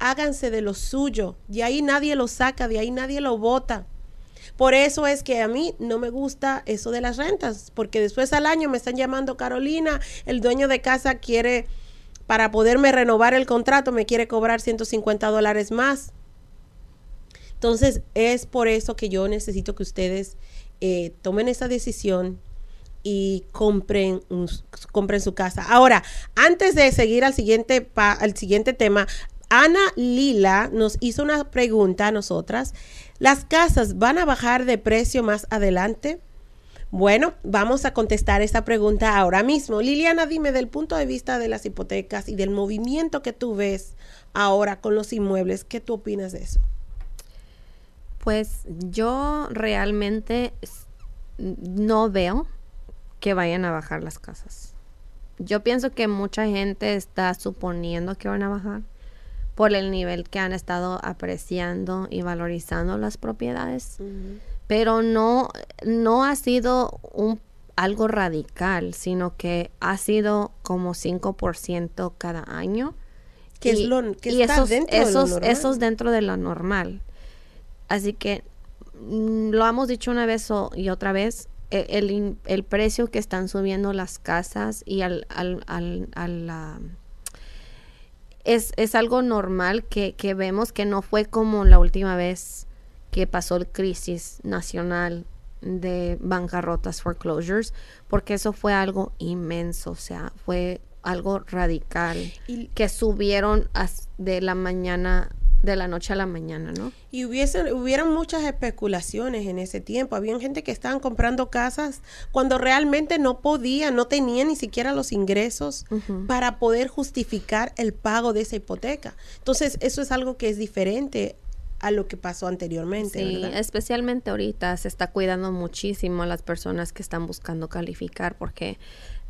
Háganse de lo suyo. De ahí nadie lo saca, de ahí nadie lo vota. Por eso es que a mí no me gusta eso de las rentas, porque después al año me están llamando Carolina, el dueño de casa quiere, para poderme renovar el contrato, me quiere cobrar 150 dólares más. Entonces, es por eso que yo necesito que ustedes eh, tomen esa decisión y compren, compren su casa. Ahora, antes de seguir al siguiente, al siguiente tema, Ana Lila nos hizo una pregunta a nosotras. ¿Las casas van a bajar de precio más adelante? Bueno, vamos a contestar esta pregunta ahora mismo. Liliana, dime del punto de vista de las hipotecas y del movimiento que tú ves ahora con los inmuebles, ¿qué tú opinas de eso? Pues yo realmente no veo que vayan a bajar las casas. Yo pienso que mucha gente está suponiendo que van a bajar por el nivel que han estado apreciando y valorizando las propiedades, pero no, no ha sido un, algo radical, sino que ha sido como 5% cada año. Que es lo que está dentro esos, de lo esos dentro de lo normal. Así que mm, lo hemos dicho una vez y otra vez, e, el, el, precio que están subiendo las casas y al, al, al, es, es, algo normal que, que, vemos que no fue como la última vez que pasó el crisis nacional de bancarrotas, foreclosures, porque eso fue algo inmenso, o sea, fue algo radical y, que subieron de la mañana de la noche a la mañana, ¿no? Y hubiesen, hubieron muchas especulaciones en ese tiempo. Había gente que estaban comprando casas cuando realmente no podían, no tenían ni siquiera los ingresos para poder justificar el pago de esa hipoteca. Entonces, eso es algo que es diferente a lo que pasó anteriormente. Sí, especialmente ahorita se está cuidando muchísimo a las personas que están buscando calificar porque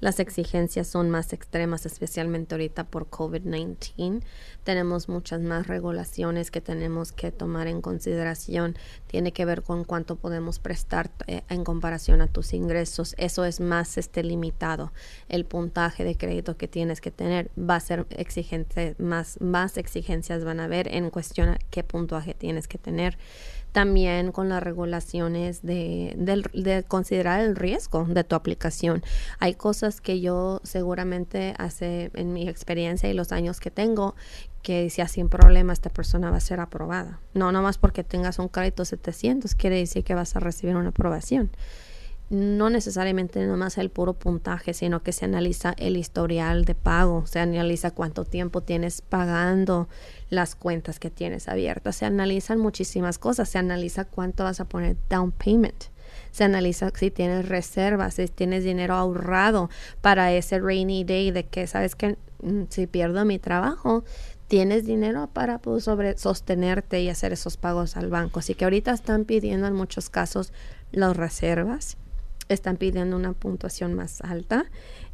las exigencias son más extremas, especialmente ahorita por COVID-19. Tenemos muchas más regulaciones que tenemos que tomar en consideración. Tiene que ver con cuánto podemos prestar eh, en comparación a tus ingresos. Eso es más este limitado. El puntaje de crédito que tienes que tener va a ser exigente, más, más exigencias van a haber en cuestión a qué puntaje tienes que tener también con las regulaciones de, de, considerar el riesgo de tu aplicación. Hay cosas que yo seguramente hace en mi experiencia y los años que tengo que decía sin problema esta persona va a ser aprobada. No, nomás porque tengas un crédito 700 quiere decir que vas a recibir una aprobación no necesariamente nomás el puro puntaje, sino que se analiza el historial de pago, se analiza cuánto tiempo tienes pagando las cuentas que tienes abiertas, se analizan muchísimas cosas, se analiza cuánto vas a poner down payment, se analiza si tienes reservas, si tienes dinero ahorrado para ese rainy day de que sabes que mm, si pierdo mi trabajo, tienes dinero para pues, sobre sostenerte y hacer esos pagos al banco. Así que ahorita están pidiendo en muchos casos las reservas están pidiendo una puntuación más alta,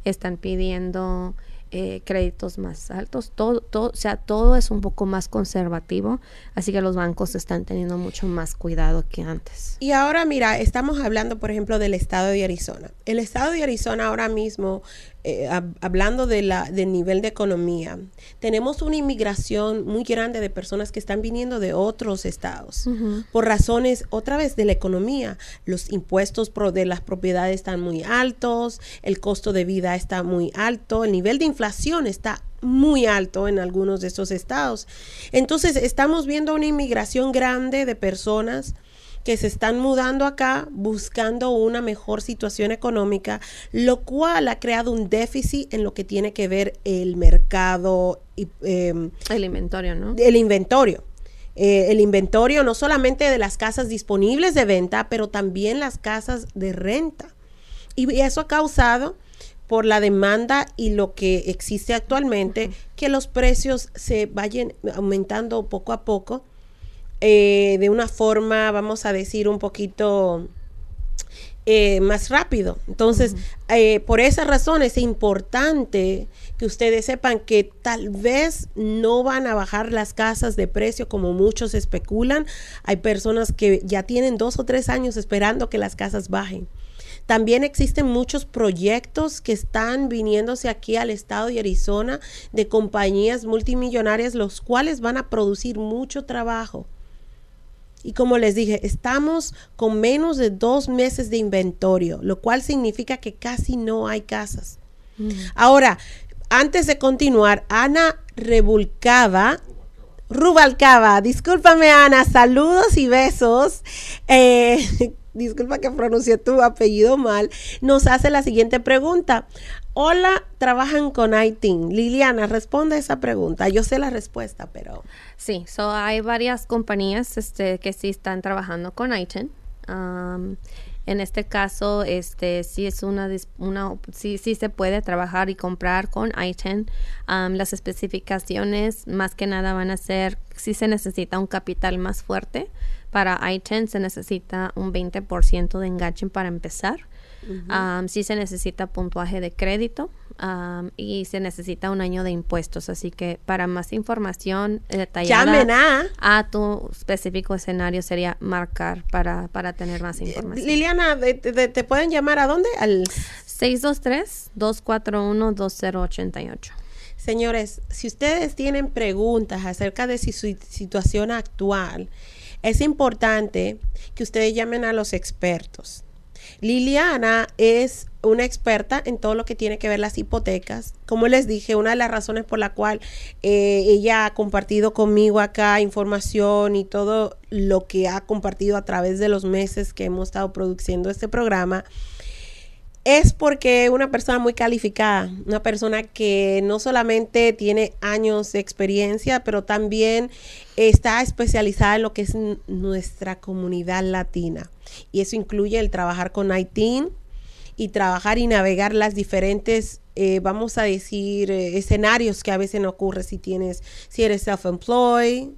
están pidiendo eh, créditos más altos, todo, todo, o sea, todo es un poco más conservativo, así que los bancos están teniendo mucho más cuidado que antes. Y ahora, mira, estamos hablando, por ejemplo, del estado de Arizona. El estado de Arizona ahora mismo eh, hablando de la, del nivel de economía, tenemos una inmigración muy grande de personas que están viniendo de otros estados por razones, otra vez, de la economía. Los impuestos de las propiedades están muy altos, el costo de vida está muy alto, el nivel de inflación está muy alto en algunos de estos estados. Entonces, estamos viendo una inmigración grande de personas que se están mudando acá buscando una mejor situación económica, lo cual ha creado un déficit en lo que tiene que ver el mercado. Eh, el inventario, ¿no? El inventario. Eh, el inventario no solamente de las casas disponibles de venta, pero también las casas de renta. Y eso ha causado por la demanda y lo que existe actualmente, que los precios se vayan aumentando poco a poco eh, de una forma, vamos a decir, un poquito eh, más rápido. Entonces, eh, por esa razón es importante que ustedes sepan que tal vez no van a bajar las casas de precio como muchos especulan. Hay personas que ya tienen dos o tres años esperando que las casas bajen. También existen muchos proyectos que están viniéndose aquí al estado de Arizona de compañías multimillonarias, los cuales van a producir mucho trabajo y como les dije, estamos con menos de dos meses de inventario, lo cual significa que casi no hay casas. Mm. Ahora, antes de continuar, Ana Rebulcaba, Rubalcaba, discúlpame Ana, saludos y besos. Eh, disculpa que pronuncie tu apellido mal, nos hace la siguiente pregunta. Hola, trabajan con ITIN. Liliana, responde esa pregunta. Yo sé la respuesta, pero... Sí, so hay varias compañías este, que sí están trabajando con ITIN. Um, En este caso, este sí es una, una sí, sí se puede trabajar y comprar con I-10. las especificaciones más que nada van a ser si se necesita un capital más fuerte. Para I-10 se necesita un 20% de enganche para empezar. Si se necesita puntuaje de crédito y se necesita un año de impuestos. Así que para más información detallada a, tu específico escenario sería marcar para, para tener más información. Liliana, ¿te, pueden llamar a dónde? Al 623-241-2088. Señores, si ustedes tienen preguntas acerca de su situación actual, es importante que ustedes llamen a los expertos. Liliana es una experta en todo lo que tiene que ver las hipotecas. Como les dije, una de las razones por la cual eh, ella ha compartido conmigo acá información y todo lo que ha compartido a través de los meses que hemos estado produciendo este programa es porque una persona muy calificada, una persona que no solamente tiene años de experiencia, pero también está especializada en lo que es nuestra comunidad latina. Y eso incluye el trabajar con ITIN y trabajar y navegar las diferentes, eh, vamos a decir, eh, escenarios que a veces no ocurre si tienes, si eres self-employed.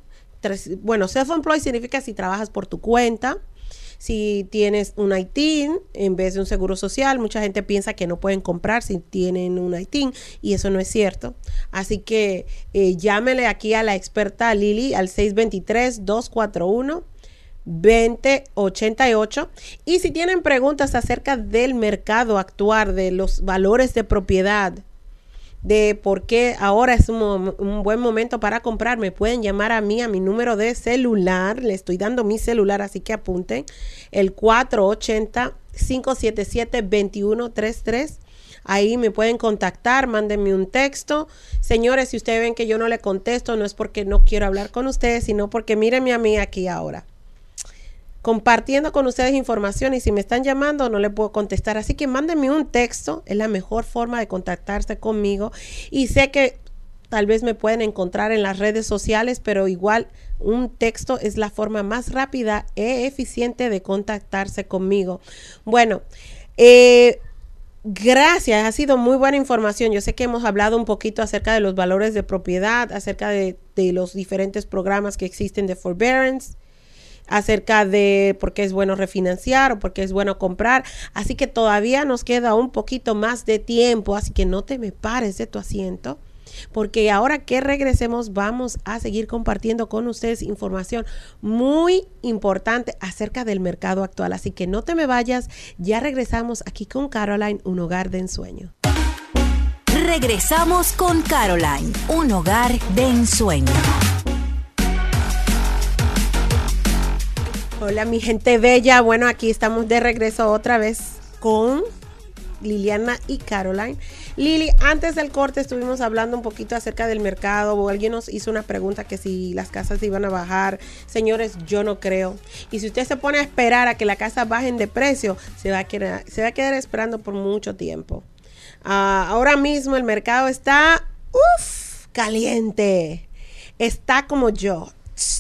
Bueno, self-employed significa si trabajas por tu cuenta si tienes un ITIN en vez de un seguro social, mucha gente piensa que no pueden comprar si tienen un ITIN y eso no es cierto. Así que eh, llámele aquí a la experta Lili al 623-241. 2088 y si tienen preguntas acerca del mercado actual, de los valores de propiedad, de por qué ahora es un, buen momento para comprar, me pueden llamar a mí a mi número de celular. Le estoy dando mi celular, así que apunten el 480-577-2133. Ahí me pueden contactar, mándenme un texto. Señores, si ustedes ven que yo no le contesto, no es porque no quiero hablar con ustedes, sino porque mírenme a mí aquí ahora compartiendo con ustedes información y si me están llamando no le puedo contestar. Así que mándenme un texto, es la mejor forma de contactarse conmigo y sé que tal vez me pueden encontrar en las redes sociales, pero igual un texto es la forma más rápida e eficiente de contactarse conmigo. Bueno, eh, Gracias, ha sido muy buena información. Yo sé que hemos hablado un poquito acerca de los valores de propiedad, acerca de los diferentes programas que existen de forbearance, acerca de por qué es bueno refinanciar o por qué es bueno comprar. Así que todavía nos queda un poquito más de tiempo, así que no te me pares de tu asiento. Porque ahora que regresemos vamos a seguir compartiendo con ustedes información muy importante acerca del mercado actual. Así que no te me vayas, ya regresamos aquí con Caroline, un hogar de ensueño. Regresamos con Caroline, un hogar de ensueño. Hola mi gente bella, bueno aquí estamos de regreso otra vez con Liliana y Caroline. Lili, antes del corte estuvimos hablando un poquito acerca del mercado alguien nos hizo una pregunta que si las casas iban a bajar. Señores, yo no creo. Y si usted se pone a esperar a que las casas bajen de precio, se va a quedar, se va a quedar esperando por mucho tiempo. Ah, ahora mismo el mercado está, uff, caliente. Está como yo,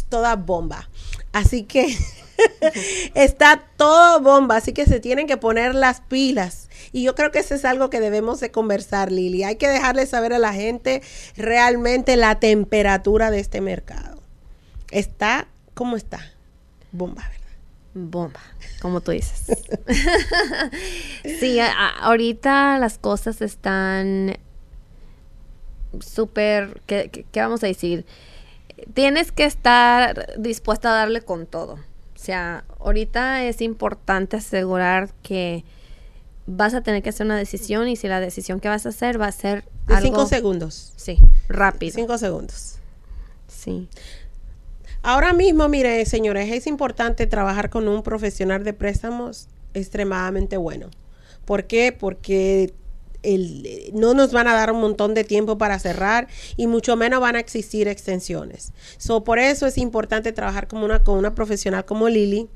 toda bomba. Así que Está todo bomba, así que se tienen que poner las pilas. Y yo creo que eso es algo que debemos de conversar, Lili. Hay que dejarle saber a la gente realmente la temperatura de este mercado. Está como está. Bomba, ¿verdad? Bomba, como tú dices. sí, ahorita las cosas están súper, ¿qué, ¿qué vamos a decir? Tienes que estar dispuesta a darle con todo sea, ahorita es importante asegurar que vas a tener que hacer una decisión y si la decisión que vas a hacer va a ser de cinco segundos. Sí, rápido. Cinco segundos. Sí. Ahora mismo, mire, señores, es importante trabajar con un profesional de préstamos extremadamente bueno. ¿Por qué? Porque no nos van a dar un montón de tiempo para cerrar y mucho menos van a existir extensiones. So, por eso es importante trabajar como una, con una profesional como Lili,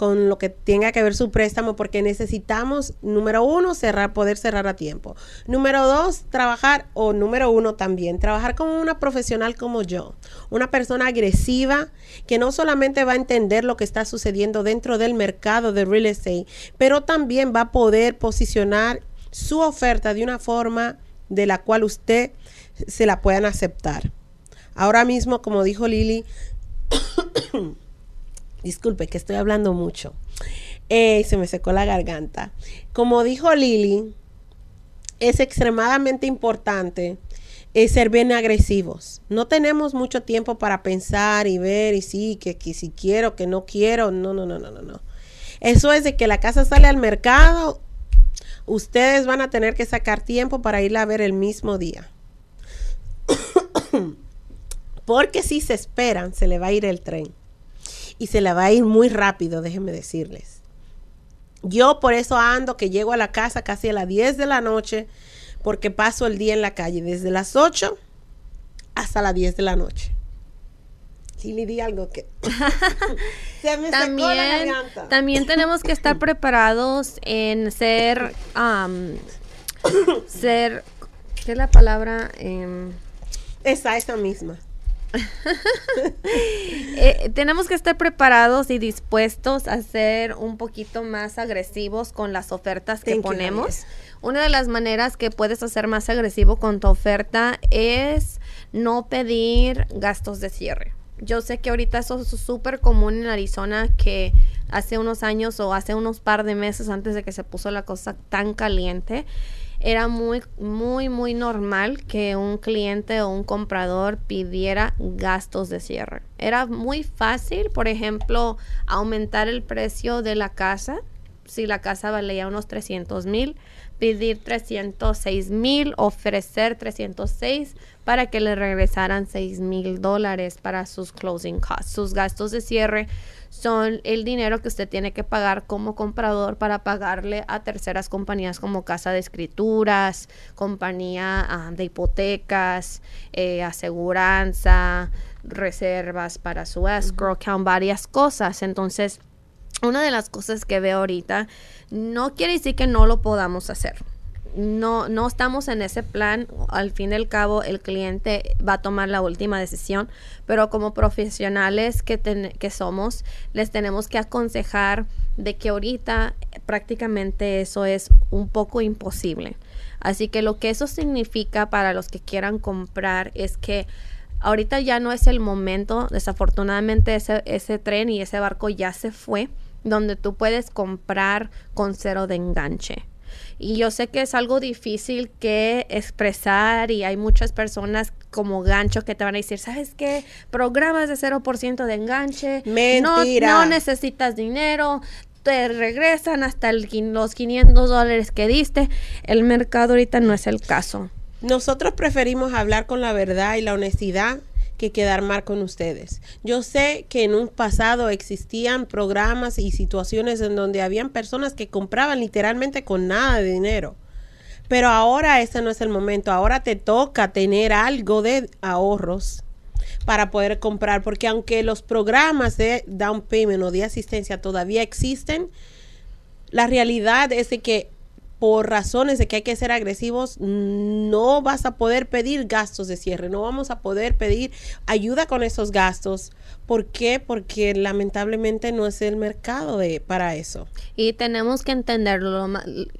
con lo que tenga que ver su préstamo, porque necesitamos, número uno, cerrar, poder cerrar a tiempo. Número dos, trabajar, o número uno también, trabajar con una profesional como yo, una persona agresiva que no solamente va a entender lo que está sucediendo dentro del mercado de real estate, pero también va a poder posicionar su oferta de una forma de la cual usted se la puedan aceptar. Ahora mismo, como dijo Lili, disculpe que estoy hablando mucho, eh, se me secó la garganta. Como dijo Lili, es extremadamente importante eh, ser bien agresivos. No tenemos mucho tiempo para pensar y ver y sí, que, si quiero, que no quiero. No, no, no, no, no, no. Eso es de que la casa sale al mercado, ustedes van a tener que sacar tiempo para irla a ver el mismo día. Porque si se esperan, se le va a ir el tren. Y se le va a ir muy rápido, déjenme decirles. Yo por eso ando que llego a la casa casi a las 10 de la noche, porque paso el día en la calle, desde las 8 hasta las 10 de la noche. Le di algo que se me también, También tenemos que estar preparados en ser, ser, ¿qué es la palabra? Eh, esa, esa misma. Eh, tenemos que estar preparados y dispuestos a ser un poquito más agresivos con las ofertas que ponemos. Una de las maneras que puedes hacer más agresivo con tu oferta es no pedir gastos de cierre. Yo sé que ahorita eso es súper común en Arizona que hace unos años o hace unos par de meses antes de que se puso la cosa tan caliente, era muy, muy, muy normal que un cliente o un comprador pidiera gastos de cierre. Era muy fácil, por ejemplo, aumentar el precio de la casa. Si la casa valía unos 300 mil, pedir 306 mil, ofrecer 306 para que le regresaran 6 mil dólares para sus closing costs, sus gastos de cierre son el dinero que usted tiene que pagar como comprador para pagarle a terceras compañías como casa de escrituras, compañía ah, de hipotecas, eh, aseguranza, reservas para su escrow account, varias cosas. Entonces, una de las cosas que veo ahorita no quiere decir que no lo podamos hacer no, no estamos en ese plan. Al fin y al cabo, el cliente va a tomar la última decisión, pero como profesionales que, que somos, les tenemos que aconsejar de que ahorita prácticamente eso es un poco imposible. Así que lo que eso significa para los que quieran comprar es que ahorita ya no es el momento, desafortunadamente ese, ese tren y ese barco ya se fue, donde tú puedes comprar con cero de enganche. Y yo sé que es algo difícil que expresar y hay muchas personas como gancho que te van a decir, ¿sabes qué? Programas de 0% de enganche. Mentira. No, necesitas dinero. Te regresan hasta los 500 dólares que diste. El mercado ahorita no es el caso. Nosotros preferimos hablar con la verdad y la honestidad que quedar mal con ustedes. Yo sé que en un pasado existían programas y situaciones en donde habían personas que compraban literalmente con nada de dinero. Pero ahora ese no es el momento. Ahora te toca tener algo de ahorros para poder comprar, porque aunque los programas de down payment o de asistencia todavía existen, la realidad es de que por razones de que hay que ser agresivos, no vas a poder pedir gastos de cierre, no vamos a poder pedir ayuda con esos gastos. ¿Por qué? Porque lamentablemente no es el mercado de, para eso. Y tenemos que entenderlo,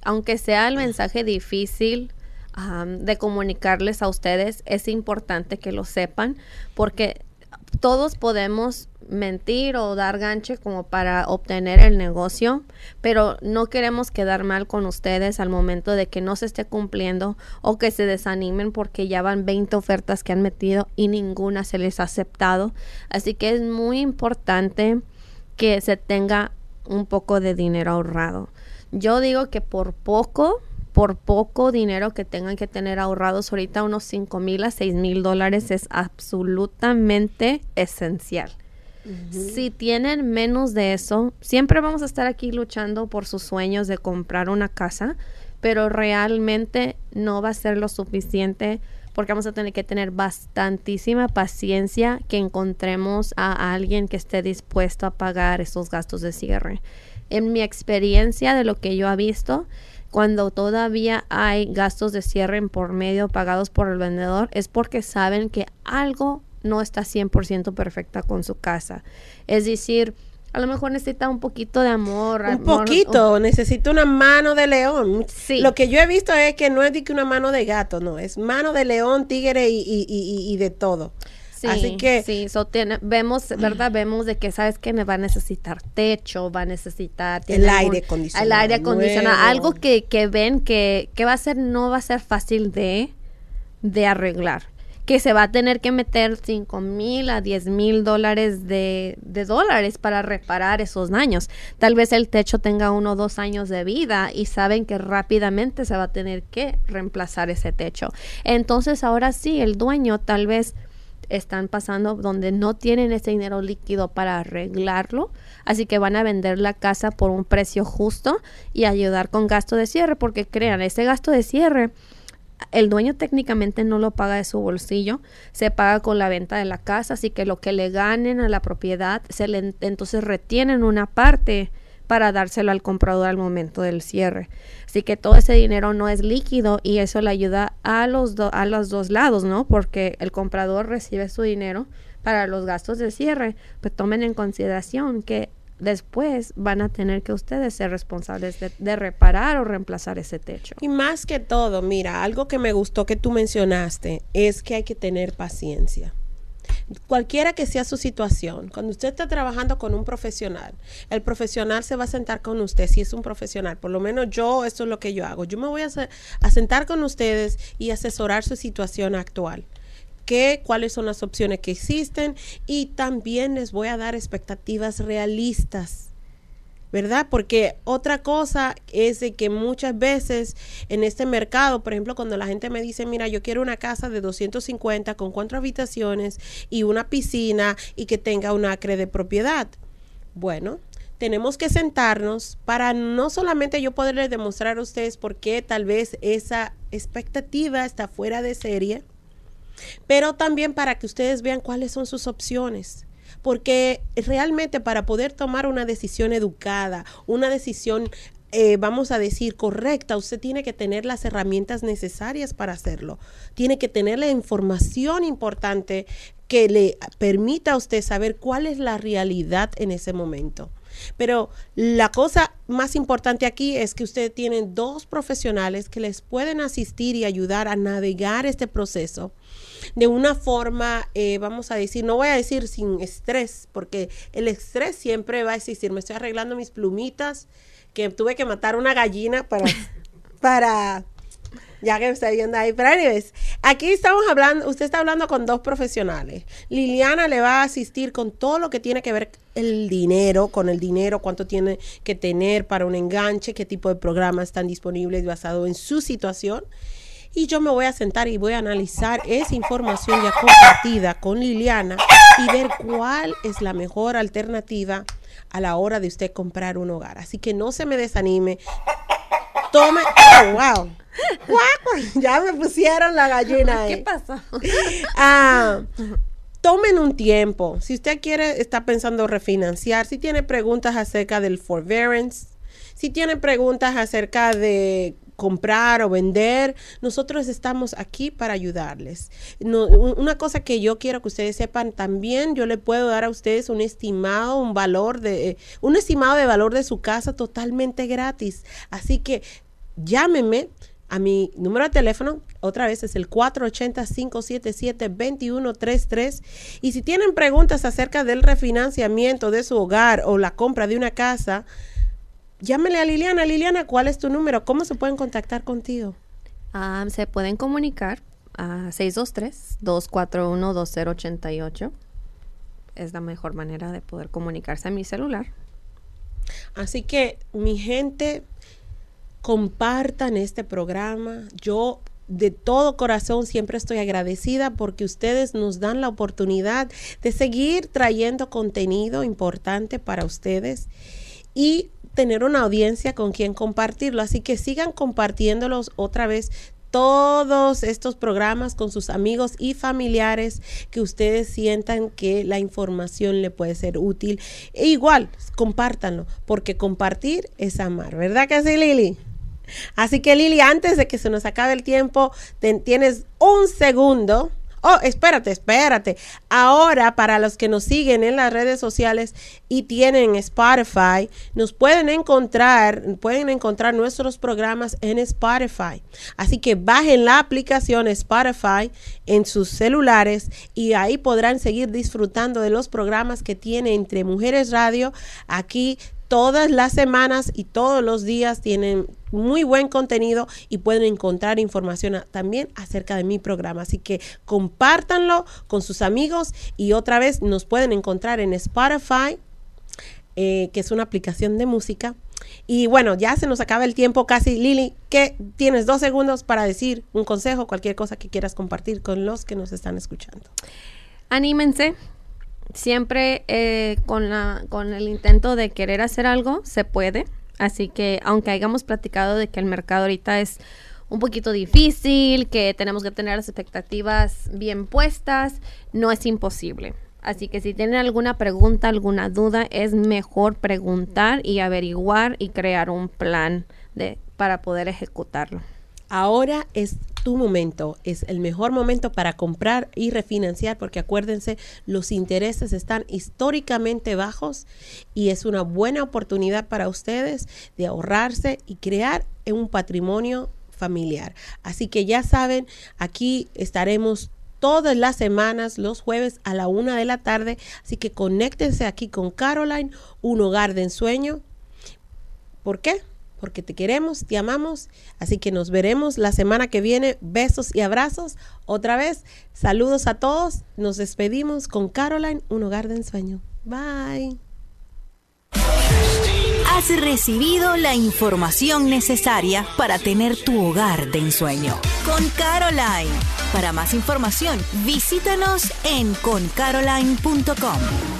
aunque sea el mensaje difícil, de comunicarles a ustedes, es importante que lo sepan porque todos podemos mentir o dar ganche como para obtener el negocio, pero no queremos quedar mal con ustedes al momento de que no se esté cumpliendo o que se desanimen porque ya van 20 ofertas que han metido y ninguna se les ha aceptado. Así que es muy importante que se tenga un poco de dinero ahorrado. Yo digo que por poco por poco dinero que tengan que tener ahorrados ahorita, unos 5 mil a 6 mil dólares es absolutamente esencial. Si tienen menos de eso, siempre vamos a estar aquí luchando por sus sueños de comprar una casa, pero realmente no va a ser lo suficiente porque vamos a tener que tener bastantísima paciencia que encontremos a alguien que esté dispuesto a pagar esos gastos de cierre. En mi experiencia de lo que yo he visto, cuando todavía hay gastos de cierre en por medio pagados por el vendedor, es porque saben que algo no está 100% perfecta con su casa. Es decir, a lo mejor necesita un poquito de amor. Un poquito, necesita una mano de león. Sí. Lo que yo he visto es que no es de que una mano de gato, no, es mano de león, tigre y, y, y, y de todo. Sí, Así que sí, so tiene, vemos, ¿verdad? Vemos de que, ¿sabes que Me va a necesitar techo, va a necesitar... El aire acondicionado El aire acondicionado, nuevo. algo que, que ven que, que va a ser, no va a ser fácil de, de arreglar. Que se va a tener que meter 5 mil a 10 mil dólares de, de dólares para reparar esos daños. Tal vez el techo tenga uno o dos años de vida y saben que rápidamente se va a tener que reemplazar ese techo. Entonces ahora sí, el dueño tal vez están pasando donde no tienen ese dinero líquido para arreglarlo, así que van a vender la casa por un precio justo y ayudar con gasto de cierre, porque crean, ese gasto de cierre el dueño técnicamente no lo paga de su bolsillo, se paga con la venta de la casa, así que lo que le ganen a la propiedad, se le, entonces retienen una parte para dárselo al comprador al momento del cierre. Así que todo ese dinero no es líquido y eso le ayuda a los, do, a los dos lados, ¿no? Porque el comprador recibe su dinero para los gastos de cierre, pues tomen en consideración que después van a tener que ustedes ser responsables de, de, reparar o reemplazar ese techo. Y más que todo, mira, algo que me gustó que tú mencionaste es que hay que tener paciencia. Cualquiera que sea su situación, cuando usted está trabajando con un profesional, el profesional se va a sentar con usted, si es un profesional, por lo menos yo, esto es lo que yo hago, yo me voy a, a sentar con ustedes y asesorar su situación actual qué, cuáles son las opciones que existen y también les voy a dar expectativas realistas. ¿Verdad? Porque otra cosa es de que muchas veces en este mercado, por ejemplo, cuando la gente me dice, mira, yo quiero una casa de 250 con cuatro habitaciones y una piscina y que tenga un acre de propiedad. Bueno, tenemos que sentarnos para no solamente yo poderles demostrar a ustedes por qué tal vez esa expectativa está fuera de serie, pero también para que ustedes vean cuáles son sus opciones. Porque realmente para poder tomar una decisión educada, una decisión, eh, vamos a decir, correcta, usted tiene que tener las herramientas necesarias para hacerlo. Tiene que tener la información importante que le permita a usted saber cuál es la realidad en ese momento. Pero la cosa más importante aquí es que ustedes tienen dos profesionales que les pueden asistir y ayudar a navegar este proceso de una forma, eh, vamos a decir, no voy a decir sin estrés, porque el estrés siempre va a existir. Me estoy arreglando mis plumitas, que tuve que matar una gallina para, para, ya que me está viendo ahí. Pero anyways, aquí estamos hablando, usted está hablando con dos profesionales. Liliana le va a asistir con todo lo que tiene que ver el dinero, con el dinero, cuánto tiene que tener para un enganche, qué tipo de programas están disponibles basado en su situación y yo me voy a sentar y voy a analizar esa información ya compartida con Liliana y ver cuál es la mejor alternativa a la hora de usted comprar un hogar. Así que no se me desanime. Tome. Oh, wow. Ya me pusieron la gallina ahí. ¿Qué pasó? Ah, tomen un tiempo. Si usted quiere, está pensando refinanciar, si tiene preguntas acerca del forbearance, si tiene preguntas acerca de comprar o vender, nosotros estamos aquí para ayudarles. No, una cosa que yo quiero que ustedes sepan también, yo le puedo dar a ustedes un estimado, un valor de, un estimado de valor de su casa totalmente gratis. Así que llámeme a mi número de teléfono, otra vez es el 480-577-2133. Y si tienen preguntas acerca del refinanciamiento de su hogar o la compra de una casa, llámele a Liliana. Liliana, ¿cuál es tu número? ¿Cómo se pueden contactar contigo? Um, se pueden comunicar a 623-241-2088. Es la mejor manera de poder comunicarse a mi celular. Así que, mi gente, compartan este programa. Yo de todo corazón siempre estoy agradecida porque ustedes nos dan la oportunidad de seguir trayendo contenido importante para ustedes. Y tener una audiencia con quien compartirlo. Así que sigan compartiéndolos otra vez todos estos programas con sus amigos y familiares que ustedes sientan que la información le puede ser útil. E igual, compártanlo, porque compartir es amar, ¿verdad que sí, Lili? Así que Lili, antes de que se nos acabe el tiempo, tienes un segundo Oh, espérate, espérate. Ahora, para los que nos siguen en las redes sociales y tienen Spotify, nos pueden encontrar, pueden encontrar nuestros programas en Spotify. Así que bajen la aplicación Spotify en sus celulares y ahí podrán seguir disfrutando de los programas que tiene Entre Mujeres Radio. Aquí todas las semanas y todos los días tienen muy buen contenido y pueden encontrar información también acerca de mi programa. Así que compártanlo con sus amigos y otra vez nos pueden encontrar en Spotify, eh, que es una aplicación de música. Y bueno, ya se nos acaba el tiempo casi. Lili, que tienes dos segundos para decir un consejo, cualquier cosa que quieras compartir con los que nos están escuchando. Anímense, siempre eh, con, la, con el intento de querer hacer algo, se puede. Así que aunque hayamos platicado de que el mercado ahorita es un poquito difícil, que tenemos que tener las expectativas bien puestas, no es imposible. Así que si tienen alguna pregunta, alguna duda, es mejor preguntar y averiguar y crear un plan de, para poder ejecutarlo. Ahora es tu momento, es el mejor momento para comprar y refinanciar porque acuérdense, los intereses están históricamente bajos y es una buena oportunidad para ustedes de ahorrarse y crear un patrimonio familiar. Así que ya saben, aquí estaremos todas las semanas, los jueves a la una de la tarde. Así que conéctense aquí con Caroline, un hogar de ensueño. ¿Por qué? Porque te queremos, te amamos. Así que nos veremos la semana que viene. Besos y abrazos. Otra vez, saludos a todos. Nos despedimos con Caroline, un hogar de ensueño. Bye. Has recibido la información necesaria para tener tu hogar de ensueño. Con Caroline. Para más información, visítanos en concaroline.com.